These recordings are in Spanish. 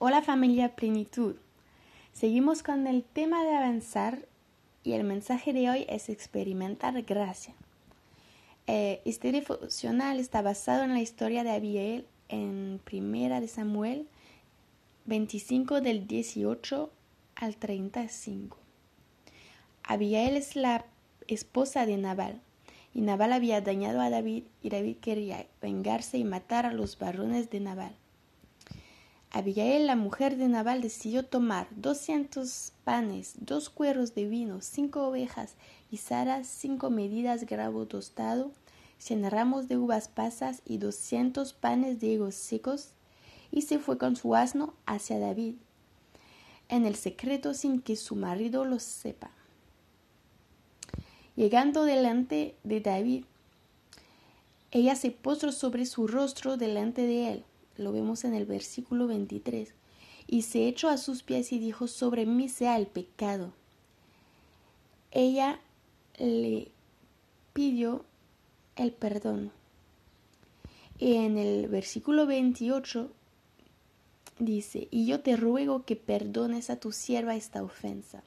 Hola familia Plenitud. Seguimos con el tema de avanzar y el mensaje de hoy es experimentar gracia. Eh, este devocional está basado en la historia de Abigail en Primera de Samuel 25 del 18 al 35. Abigail es la esposa de Nabal y Nabal había dañado a David y David quería vengarse y matar a los varones de Nabal. Abigail, la mujer de Nabal, decidió tomar doscientos panes, dos cueros de vino, cinco ovejas y Sara cinco medidas grabo tostado, cien ramos de uvas pasas y doscientos panes de higos secos, y se fue con su asno hacia David, en el secreto sin que su marido lo sepa. Llegando delante de David, ella se postró sobre su rostro delante de él lo vemos en el versículo 23, y se echó a sus pies y dijo, sobre mí sea el pecado. Ella le pidió el perdón. Y en el versículo 28 dice, y yo te ruego que perdones a tu sierva esta ofensa.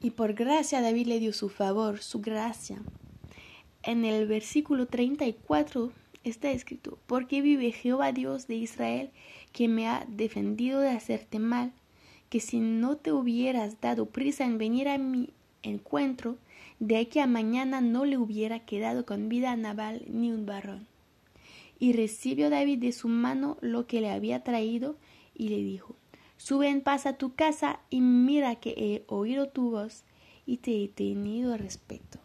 Y por gracia David le dio su favor, su gracia. En el versículo 34 está escrito, porque vive Jehová Dios de Israel, que me ha defendido de hacerte mal, que si no te hubieras dado prisa en venir a mi encuentro, de aquí a mañana no le hubiera quedado con vida a ni un varón. Y recibió David de su mano lo que le había traído, y le dijo, Sube en paz a tu casa y mira que he oído tu voz y te he tenido respeto.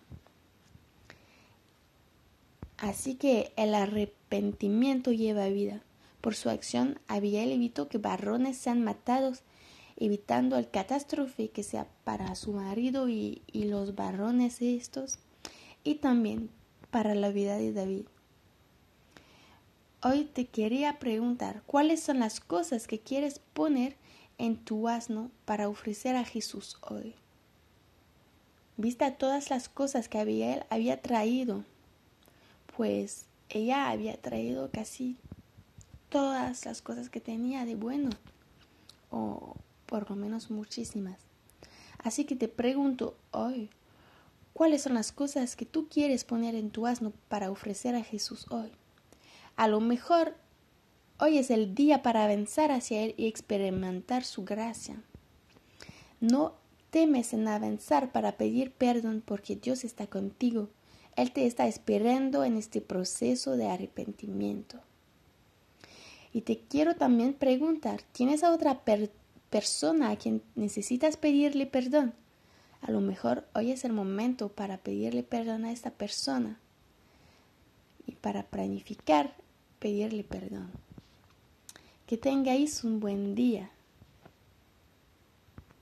Así que el arrepentimiento lleva vida. Por su acción, Abigail evitó que varones sean matados, evitando el catástrofe que sea para su marido y, y los varones estos, y también para la vida de David. Hoy te quería preguntar, ¿cuáles son las cosas que quieres poner en tu asno para ofrecer a Jesús hoy? Vista todas las cosas que Abigail había traído pues ella había traído casi todas las cosas que tenía de bueno, o por lo menos muchísimas. Así que te pregunto hoy, ¿cuáles son las cosas que tú quieres poner en tu asno para ofrecer a Jesús hoy? A lo mejor hoy es el día para avanzar hacia Él y experimentar su gracia. No temes en avanzar para pedir perdón porque Dios está contigo él te está esperando en este proceso de arrepentimiento. Y te quiero también preguntar, ¿tienes a otra persona a quien necesitas pedirle perdón? A lo mejor hoy es el momento para pedirle perdón a esta persona y para planificar pedirle perdón. Que tengáis un buen día.